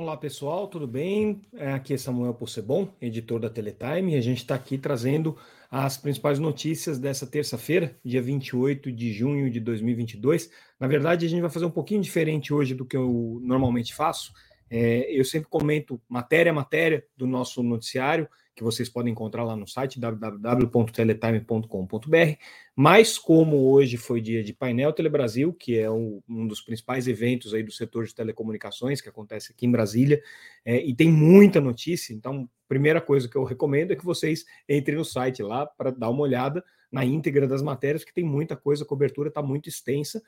Olá pessoal, tudo bem? É, aqui é Samuel Possebon, editor da Teletime, e a gente está aqui trazendo as principais notícias dessa terça-feira, dia 28 de junho de 2022. Na verdade, a gente vai fazer um pouquinho diferente hoje do que eu normalmente faço. É, eu sempre comento matéria a matéria do nosso noticiário, que vocês podem encontrar lá no site www.teletime.com.br. Mas como hoje foi dia de painel Telebrasil, que é um, um, dos principais eventos aí do setor de telecomunicações que acontece aqui em Brasília, é, e tem muita notícia, então primeira coisa que eu recomendo é que vocês entrem no site lá para dar uma olhada na íntegra das matérias, que tem muita coisa, a cobertura está muito extensa.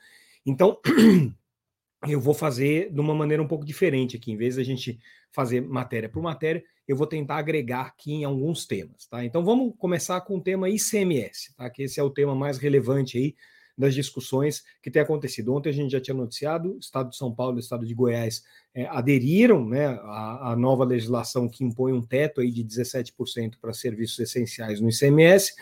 Então eu vou fazer de uma maneira um pouco diferente aqui. Em vez da gente fazer matéria por matéria, eu vou tentar agregar aqui em alguns temas, tá? Então vamos começar com o tema ICMS, tá? Que esse é o tema mais relevante aí das discussões que tem acontecido. Ontem a gente já tinha noticiado, o Estado de São Paulo e o Estado de Goiás é, aderiram né, à, à, nova legislação que impõe um teto aí de 17% para serviços essenciais no ICMS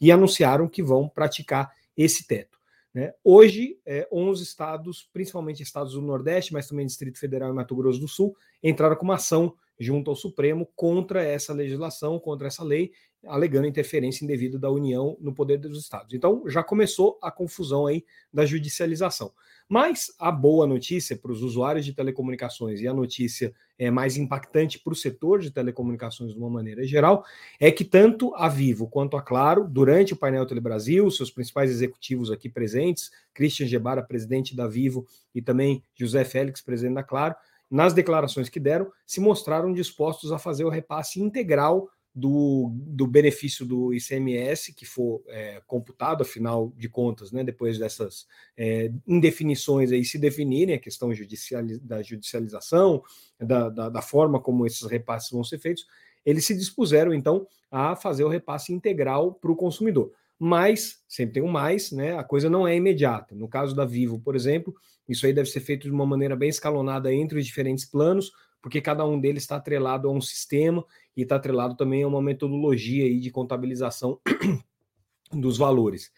e anunciaram que vão praticar esse teto. Né? Hoje, é, 11 estados, principalmente estados do Nordeste, mas também Distrito Federal e Mato Grosso do Sul, entraram com uma ação junto ao Supremo contra essa legislação, contra essa lei, alegando interferência indevida da União no poder dos estados. Então, já começou a confusão aí da judicialização. Mas a boa notícia para os usuários de telecomunicações e a notícia é mais impactante para o setor de telecomunicações de uma maneira geral é que tanto a Vivo quanto a Claro, durante o painel Telebrasil, seus principais executivos aqui presentes, Christian Gebara, presidente da Vivo, e também José Félix, presidente da Claro, nas declarações que deram, se mostraram dispostos a fazer o repasse integral do, do benefício do ICMS que for é, computado, afinal de contas, né, depois dessas é, indefinições aí se definirem, a questão judiciali da judicialização, da, da, da, forma como esses repasses vão ser feitos, eles se dispuseram, então, a fazer o repasse integral para o consumidor. Mas, sempre tem um mais, né, a coisa não é imediata. No caso da Vivo, por exemplo, isso aí deve ser feito de uma maneira bem escalonada entre os diferentes planos, porque cada um deles está atrelado a um sistema e está atrelado também a uma metodologia aí de contabilização dos valores.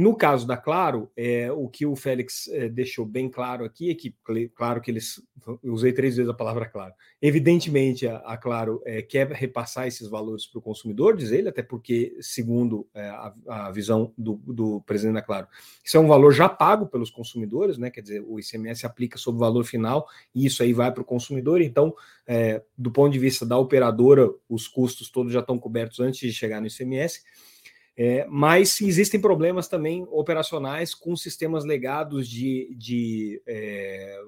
No caso da Claro, é, o que o Félix é, deixou bem claro aqui é que, claro que eles, usei três vezes a palavra claro, evidentemente a, a Claro é, quer repassar esses valores para o consumidor, diz ele, até porque, segundo é, a, a, visão do, do, presidente da Claro, isso é um valor já pago pelos consumidores, né? quer dizer, o ICMS aplica sobre o valor final e isso aí vai para o consumidor, então, é, do ponto de vista da operadora, os custos todos já estão cobertos antes de chegar no ICMS, é, mas existem problemas também operacionais com sistemas legados de, de é,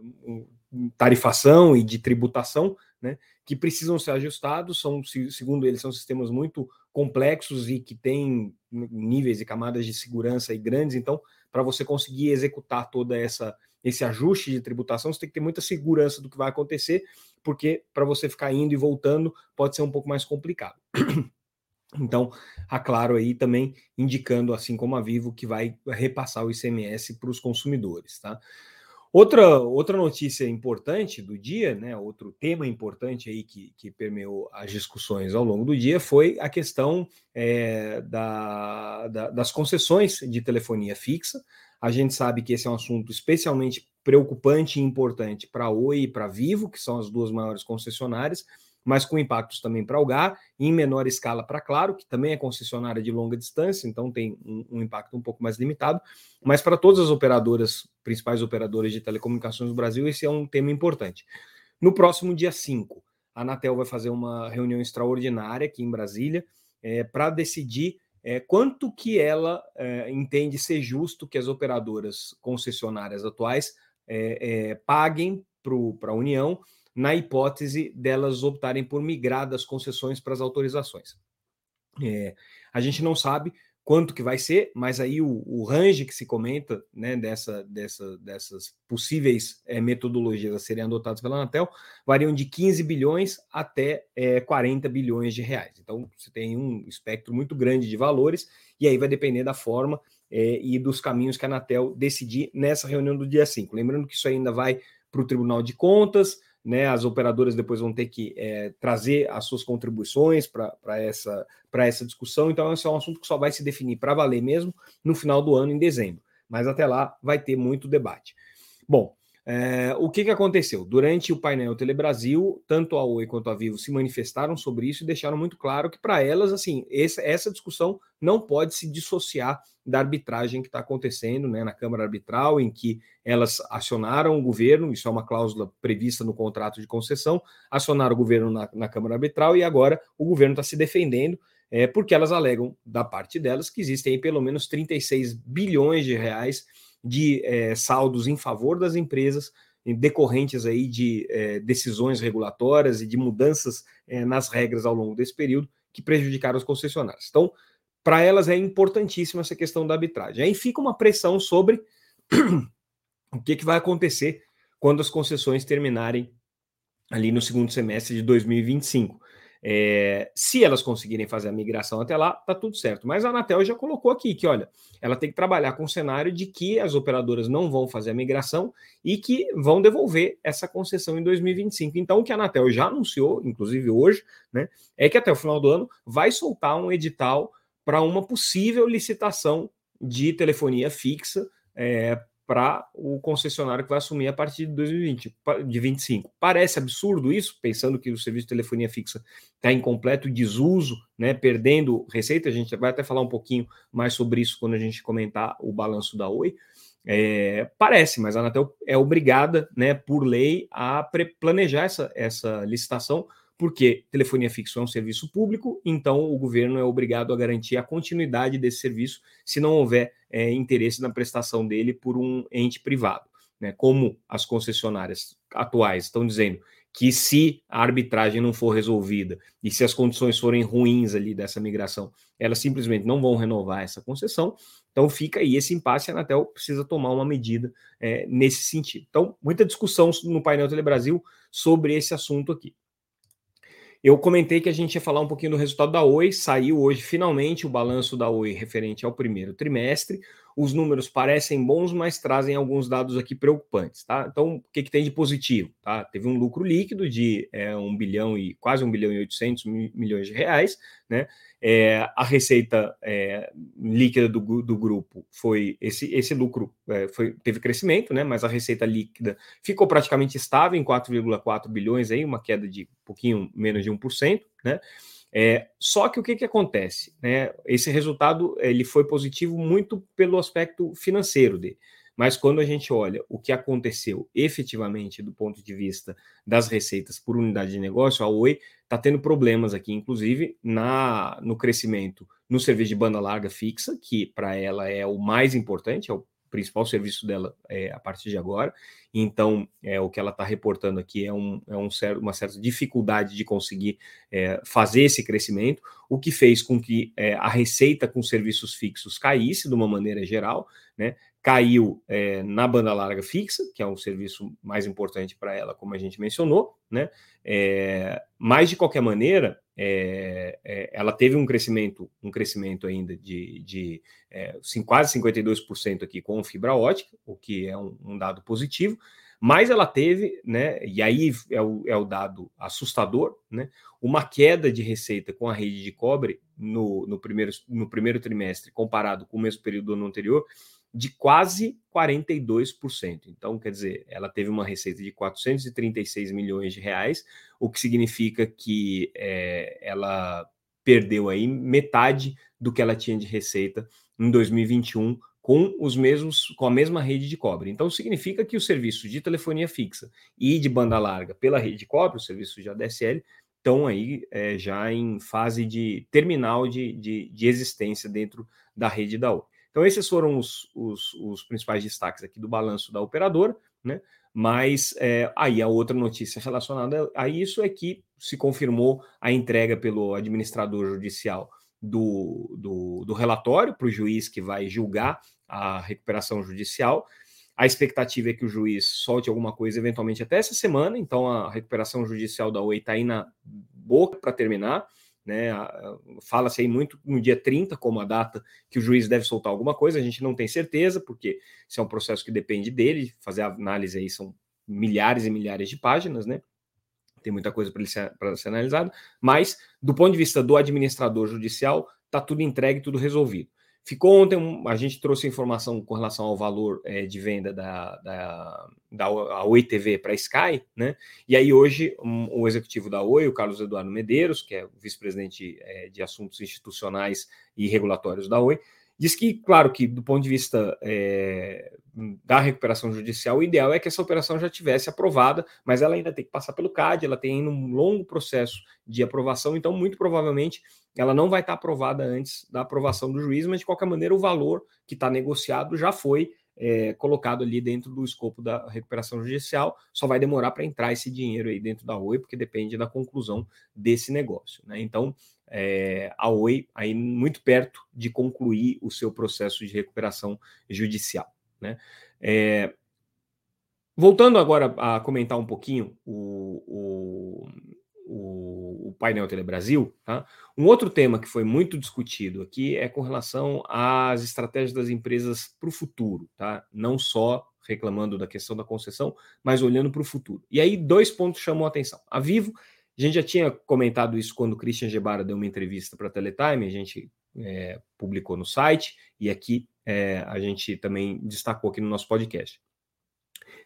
tarifação e de tributação, né, que precisam ser ajustados. São, segundo eles, são sistemas muito complexos e que têm níveis e camadas de segurança grandes. Então, para você conseguir executar toda essa esse ajuste de tributação, você tem que ter muita segurança do que vai acontecer, porque para você ficar indo e voltando pode ser um pouco mais complicado. Então, a Claro aí também indicando, assim como a Vivo, que vai repassar o ICMS para os consumidores, tá? Outra, outra notícia importante do dia, né, outro tema importante aí que, que permeou as discussões ao longo do dia foi a questão é, da, da, das concessões de telefonia fixa. A gente sabe que esse é um assunto especialmente preocupante e importante para a Oi e para a Vivo, que são as duas maiores concessionárias, mas com impactos também para o GAR, em menor escala para Claro, que também é concessionária de longa distância, então tem um, um impacto um pouco mais limitado, mas para todas as operadoras, principais operadoras de telecomunicações do Brasil, esse é um tema importante. No próximo dia 5, a Anatel vai fazer uma reunião extraordinária aqui em Brasília é, para decidir é, quanto que ela é, entende ser justo que as operadoras concessionárias atuais é, é paguem para a União na hipótese delas optarem por migrar das concessões para as autorizações. É, a gente não sabe quanto que vai ser, mas aí o, o range que se comenta né, dessa, dessa, dessas possíveis é, metodologias a serem adotadas pela Anatel variam de 15 bilhões até é, 40 bilhões de reais. Então você tem um espectro muito grande de valores, e aí vai depender da forma é, e dos caminhos que a Anatel decidir nessa reunião do dia 5. Lembrando que isso ainda vai para o Tribunal de Contas, né, as operadoras depois vão ter que é, trazer as suas contribuições para essa, essa discussão. Então, esse é um assunto que só vai se definir para valer mesmo no final do ano, em dezembro. Mas até lá vai ter muito debate. Bom, É, o que, que aconteceu? Durante o painel Telebrasil, tanto a Oi quanto a Vivo se manifestaram sobre isso e deixaram muito claro que, para elas, assim, essa, discussão não pode se dissociar da arbitragem que está acontecendo né, na Câmara Arbitral, em que elas acionaram o governo, isso é uma cláusula prevista no contrato de concessão, acionaram o governo na, na Câmara Arbitral e agora o governo está se defendendo, é, porque elas alegam, da parte delas, que existem pelo menos 36 bilhões de reais de é, saldos em favor das empresas decorrentes aí de é, decisões regulatórias e de mudanças é, nas regras ao longo desse período que prejudicaram os concessionários. Então, para elas é importantíssima essa questão da arbitragem. Aí fica uma pressão sobre o que, que vai acontecer quando as concessões terminarem ali no segundo semestre de 2025. É, se elas conseguirem fazer a migração até lá, tá tudo certo. Mas a Anatel já colocou aqui que, olha, ela tem que trabalhar com o cenário de que as operadoras não vão fazer a migração e que vão devolver essa concessão em 2025. Então, o que a Anatel já anunciou, inclusive hoje, né, é que até o final do ano vai soltar um edital para uma possível licitação de telefonia fixa é, para o concessionário que vai assumir a partir de 2020, de 25. Parece absurdo isso, pensando que o serviço de telefonia fixa está em completo desuso, né, perdendo receita. A gente vai até falar um pouquinho mais sobre isso quando a gente comentar o balanço da Oi. É, parece, mas a Anatel é obrigada, né, por lei, a planejar essa, essa licitação porque telefonia fixa é um serviço público, então o governo é obrigado a garantir a continuidade desse serviço se não houver é, interesse na prestação dele por um ente privado. Né? Como as concessionárias atuais estão dizendo que se a arbitragem não for resolvida e se as condições forem ruins ali dessa migração, elas simplesmente não vão renovar essa concessão. Então fica aí esse impasse, a Anatel precisa tomar uma medida é, nesse sentido. Então, muita discussão no painel Telebrasil sobre esse assunto aqui. Eu comentei que a gente ia falar um pouquinho do resultado da Oi. Saiu hoje finalmente o balanço da Oi referente ao primeiro trimestre. Os números parecem bons, mas trazem alguns dados aqui preocupantes, tá? Então, o que, que tem de positivo? Tá? Teve um lucro líquido de é, 1 bilhão e quase 1 bilhão e 800 milhões de reais, né? É, a receita é, líquida do, do grupo foi esse, esse lucro é, foi, teve crescimento, né? Mas a receita líquida ficou praticamente estável em 4,4 bilhões aí, uma queda de um pouquinho menos de 1%, né? É, só que o que, que acontece? Né? Esse resultado ele foi positivo muito pelo aspecto financeiro dele. Mas quando a gente olha o que aconteceu efetivamente do ponto de vista das receitas por unidade de negócio, a Oi está tendo problemas aqui, inclusive na, no crescimento no serviço de banda larga fixa, que para ela é o mais importante, é o principal serviço dela é, a partir de agora. Então, é, o que ela está reportando aqui é, um, é um uma certa dificuldade de conseguir é, fazer esse crescimento, o que fez com que é, a receita com serviços fixos caísse de uma maneira geral, né? Caiu é, na banda larga fixa, que é um serviço mais importante para ela, como a gente mencionou, né? É, mas de qualquer maneira, é, é, ela teve um crescimento, um crescimento ainda de, de é, quase 52% aqui com fibra ótica, o que é um, um, dado positivo, mas ela teve, né, e aí é o, é o dado assustador, né, uma queda de receita com a rede de cobre no, no, primeiro, no primeiro trimestre comparado com o mesmo período do ano anterior, de quase 42%. Então, quer dizer, ela teve uma receita de 436 milhões de reais, o que significa que é, ela perdeu aí metade do que ela tinha de receita em 2021 com os mesmos com a mesma rede de cobre. Então significa que os serviços de telefonia fixa e de banda larga pela rede de cobre, os serviços de ADSL, estão aí é, já em fase de terminal de, de, de existência dentro da rede da Oi. Então, esses foram os, os, os principais destaques aqui do balanço da operadora, né? Mas é, aí a outra notícia relacionada a isso é que se confirmou a entrega pelo administrador judicial do, do, do relatório para o juiz que vai julgar a recuperação judicial. A expectativa é que o juiz solte alguma coisa eventualmente até essa semana, então a recuperação judicial da OI está aí na boca para terminar. Né? Fala-se aí muito no dia 30 como a data que o juiz deve soltar alguma coisa, a gente não tem certeza, porque isso é um processo que depende dele, fazer a análise aí são milhares e milhares de páginas, né? Tem muita coisa para ser, ser analisada, mas do ponto de vista do administrador judicial, está tudo entregue, tudo resolvido. Ficou ontem, a gente trouxe informação com relação ao valor é, de venda da, da, da Oi TV para a Sky, né? E aí hoje um, o executivo da Oi, o Carlos Eduardo Medeiros, que é vice-presidente é, de assuntos institucionais e regulatórios da Oi, diz que, claro, que do ponto de vista é, da recuperação judicial, o ideal é que essa operação já tivesse aprovada, mas ela ainda tem que passar pelo CAD, ela tem um longo processo de aprovação, então muito provavelmente ela não vai estar aprovada antes da aprovação do juiz, mas de qualquer maneira o valor que está negociado já foi é, colocado ali dentro do escopo da recuperação judicial, só vai demorar para entrar esse dinheiro aí dentro da Oi, porque depende da conclusão desse negócio. Né? Então, é, a Oi aí muito perto de concluir o seu processo de recuperação judicial. Né? É, voltando agora a comentar um pouquinho o, o o, o painel Telebrasil, tá? Um outro tema que foi muito discutido aqui é com relação às estratégias das empresas para o futuro, tá? Não só reclamando da questão da concessão, mas olhando para o futuro. E aí, dois pontos chamam a atenção. A Vivo, a gente já tinha comentado isso quando o Christian Gebara deu uma entrevista para a Teletime, a gente é, publicou no site, e aqui é, a gente também destacou aqui no nosso podcast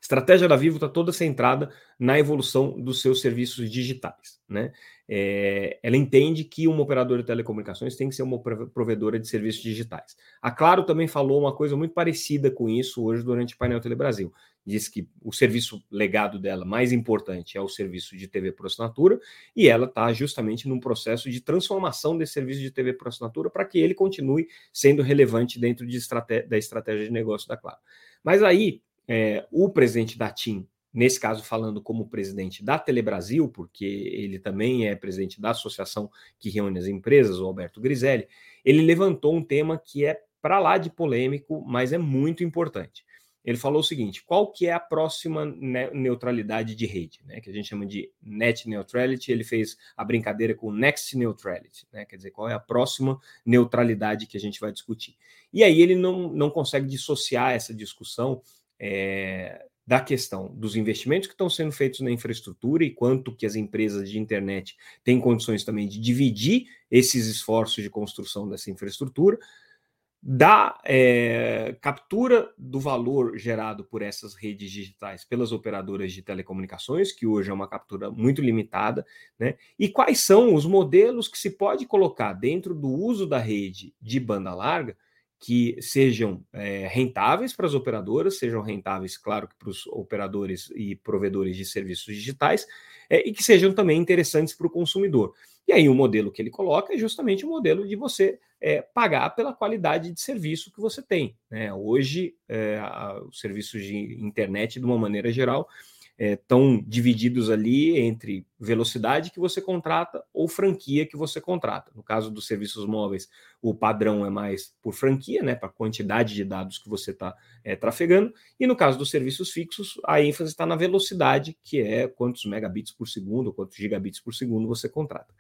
estratégia da Vivo está toda centrada na evolução dos seus serviços digitais. Né? É, ela entende que uma operadora de telecomunicações tem que ser uma provedora de serviços digitais. A Claro também falou uma coisa muito parecida com isso hoje durante o painel Telebrasil. Diz que o serviço legado dela mais importante é o serviço de TV por assinatura e ela está justamente num processo de transformação desse serviço de TV por assinatura para que ele continue sendo relevante dentro de da estratégia de negócio da Claro. Mas aí é, o presidente da TIM, nesse caso falando como presidente da Telebrasil, porque ele também é presidente da associação que reúne as empresas, o Alberto Griselli, ele levantou um tema que é para lá de polêmico, mas é muito importante. Ele falou o seguinte: qual que é a próxima neutralidade de rede, né? Que a gente chama de net neutrality. Ele fez a brincadeira com next neutrality, né? Quer dizer, qual é a próxima neutralidade que a gente vai discutir? E aí ele não, não consegue dissociar essa discussão é, da questão dos investimentos que estão sendo feitos na infraestrutura e quanto que as empresas de internet têm condições também de dividir esses esforços de construção dessa infraestrutura, da é, captura do valor gerado por essas redes digitais pelas operadoras de telecomunicações, que hoje é uma captura muito limitada, né? E quais são os modelos que se pode colocar dentro do uso da rede de banda larga que sejam é, rentáveis para as operadoras, sejam rentáveis, claro, para os operadores e provedores de serviços digitais, é, e que sejam também interessantes para o consumidor. E aí o modelo que ele coloca é justamente o modelo de você é, pagar pela qualidade de serviço que você tem. Né? Hoje, os serviços de internet, de uma maneira geral, estão é, divididos ali entre velocidade que você contrata ou franquia que você contrata. No caso dos serviços móveis, o padrão é mais por franquia, né, para a quantidade de dados que você está é, trafegando, e no caso dos serviços fixos, a ênfase está na velocidade, que é quantos megabits por segundo, quantos gigabits por segundo você contrata.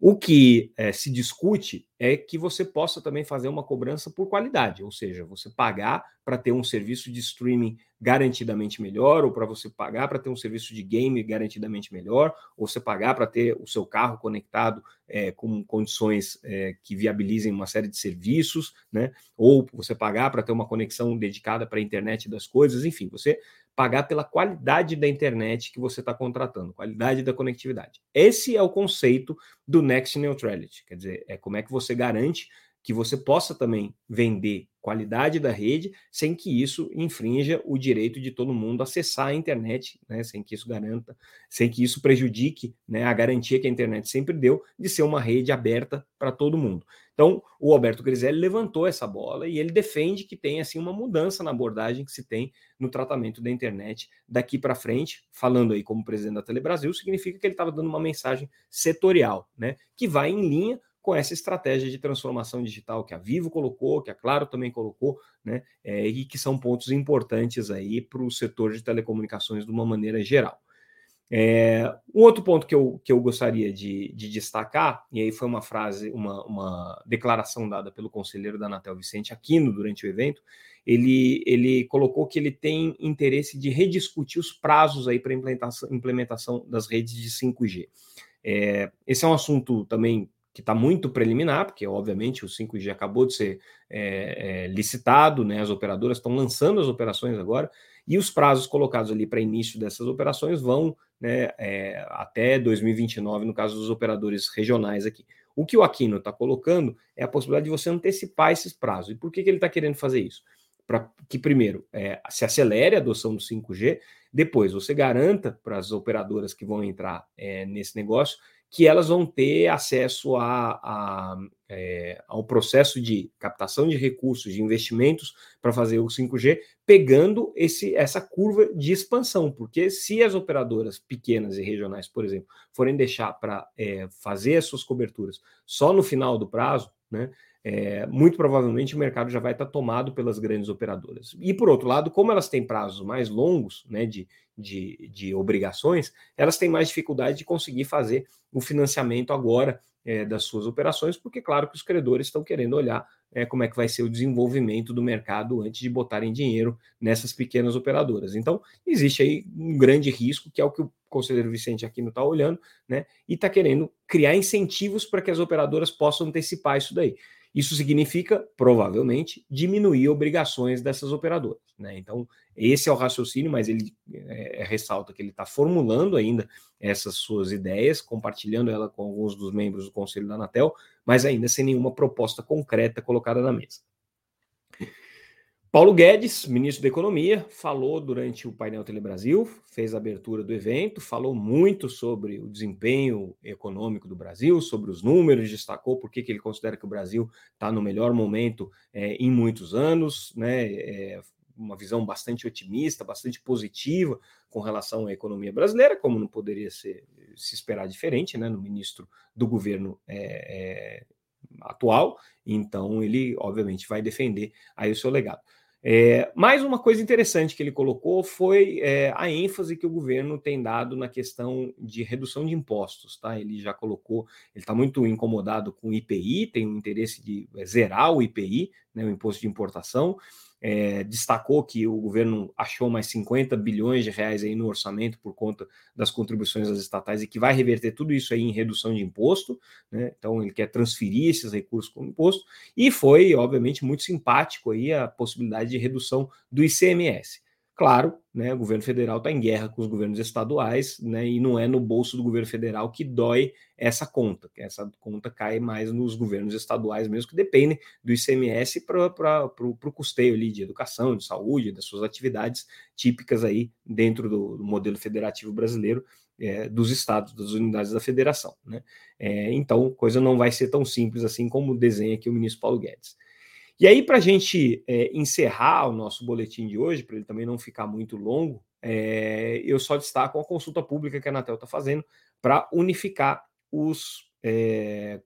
O que é, se discute é que você possa também fazer uma cobrança por qualidade, ou seja, você pagar para ter um serviço de streaming garantidamente melhor, ou para você pagar para ter um serviço de game garantidamente melhor, ou você pagar para ter o seu carro conectado é, com condições é, que viabilizem uma série de serviços, né? Ou você pagar para ter uma conexão dedicada para a internet das coisas, enfim, você pagar pela qualidade da internet que você está contratando, qualidade da conectividade. Esse é o conceito do Next Neutrality, quer dizer, é como é que você garante que você possa também vender qualidade da rede sem que isso infrinja o direito de todo mundo acessar a internet, né, sem que isso garanta, sem que isso prejudique né, a garantia que a internet sempre deu de ser uma rede aberta para todo mundo. Então, o Alberto Griselli levantou essa bola e ele defende que tem assim uma mudança na abordagem que se tem no tratamento da internet daqui para frente, falando aí como presidente da Telebrasil, significa que ele estava dando uma mensagem setorial, né, que vai em linha com essa estratégia de transformação digital que a Vivo colocou, que a Claro também colocou, né, é, e que são pontos importantes aí para o setor de telecomunicações de uma maneira geral. É, um outro ponto que eu, que eu gostaria de, de destacar, e aí foi uma frase, uma, uma declaração dada pelo conselheiro da Anatel Vicente Aquino durante o evento, ele, ele colocou que ele tem interesse de rediscutir os prazos aí para implementação, implementação das redes de 5G. É, esse é um assunto também que está muito preliminar, porque obviamente o 5G acabou de ser é, é, licitado, né? As operadoras estão lançando as operações agora, e os prazos colocados ali para início dessas operações vão né, é, até 2029, no caso dos operadores regionais aqui. O que o Aquino está colocando é a possibilidade de você antecipar esses prazos. E por que, que ele está querendo fazer isso? Para que, primeiro, se acelere a adoção do 5G, depois você garanta para as operadoras que vão entrar nesse negócio que elas vão ter acesso a, a, é, ao processo de captação de recursos, de investimentos para fazer o 5G, pegando esse, essa curva de expansão, porque se as operadoras pequenas e regionais, por exemplo, forem deixar para é, fazer as suas coberturas só no final do prazo, né, é, muito provavelmente o mercado já vai estar tomado pelas grandes operadoras. E por outro lado, como elas têm prazos mais longos né, de, de, de obrigações, elas têm mais dificuldade de conseguir fazer o financiamento agora é, das suas operações, porque, claro, que os credores estão querendo olhar é, como é que vai ser o desenvolvimento do mercado antes de botarem dinheiro nessas pequenas operadoras. Então, existe aí um grande risco, que é o que o conselheiro Vicente aqui não está olhando, né? E está querendo criar incentivos para que as operadoras possam antecipar isso daí. Isso significa, provavelmente, diminuir obrigações dessas operadoras. Né? Então, esse é o raciocínio, mas ele é, é ressalta que ele está formulando ainda essas suas ideias, compartilhando ela com alguns dos membros do Conselho da Anatel, mas ainda sem nenhuma proposta concreta colocada na mesa. Paulo Guedes, ministro da Economia, falou durante o painel Telebrasil, fez a abertura do evento, falou muito sobre o desempenho econômico do Brasil, sobre os números, destacou por que ele considera que o Brasil está no melhor momento é, em muitos anos, né? É, uma visão bastante otimista, bastante positiva com relação à economia brasileira, como não poderia ser, se esperar diferente, né? No ministro do governo é, é atual, então ele obviamente vai defender aí o seu legado. É, mais uma coisa interessante que ele colocou foi é, a ênfase que o governo tem dado na questão de redução de impostos. Tá? Ele já colocou, ele está muito incomodado com o IPI, tem um interesse de zerar o IPI, né, o imposto de importação é, destacou que o governo achou mais 50 bilhões de reais aí no orçamento por conta das contribuições das estatais e que vai reverter tudo isso aí em redução de imposto, né? Então ele quer transferir esses recursos com imposto e foi, obviamente, muito simpático aí a possibilidade de redução do ICMS. Claro, né, o governo federal está em guerra com os governos estaduais, né, e não é no bolso do governo federal que dói essa conta, essa conta cai mais nos governos estaduais mesmo, que dependem do ICMS para o custeio ali de educação, de saúde, das suas atividades típicas aí dentro do, do modelo federativo brasileiro, é, dos estados, das unidades da federação. Né? É, então, coisa não vai ser tão simples assim como desenha aqui o ministro Paulo Guedes. E aí, para a gente é, encerrar o nosso boletim de hoje, para ele também não ficar muito longo, é, eu só destaco a consulta pública que a Anatel está fazendo para unificar os é,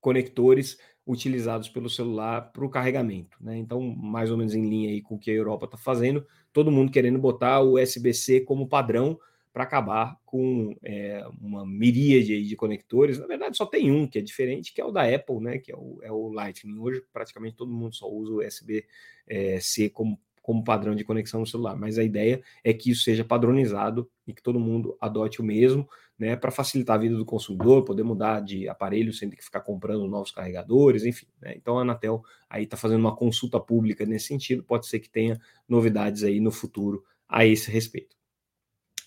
conectores utilizados pelo celular para o carregamento. Né? Então, mais ou menos em linha aí com o que a Europa está fazendo, todo mundo querendo botar o USB-C como padrão para acabar com é, uma miríade de conectores. Na verdade, só tem um que é diferente, que é o da Apple, né? Que é o, é o Lightning. Hoje, praticamente todo mundo só usa o USB-C é, como, como padrão de conexão no celular. Mas a ideia é que isso seja padronizado e que todo mundo adote o mesmo, né? Para facilitar a vida do consumidor, poder mudar de aparelho sem ter que ficar comprando novos carregadores, enfim. Né? Então a Anatel aí está fazendo uma consulta pública nesse sentido. Pode ser que tenha novidades aí no futuro a esse respeito.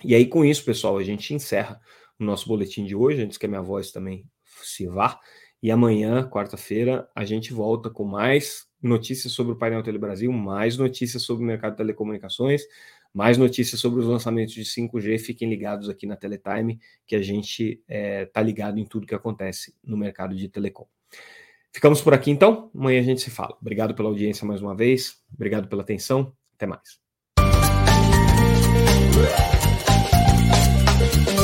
E aí, com isso, pessoal, a gente encerra o nosso boletim de hoje, antes que a minha voz também se vá. E amanhã, quarta-feira, a gente volta com mais notícias sobre o painel Telebrasil, mais notícias sobre o mercado de telecomunicações, mais notícias sobre os lançamentos de 5G. Fiquem ligados aqui na Teletime, que a gente está é, tá ligado em tudo que acontece no mercado de telecom. Ficamos por aqui então. Amanhã a gente se fala. Obrigado pela audiência mais uma vez. Obrigado pela atenção. Até mais. Thank you.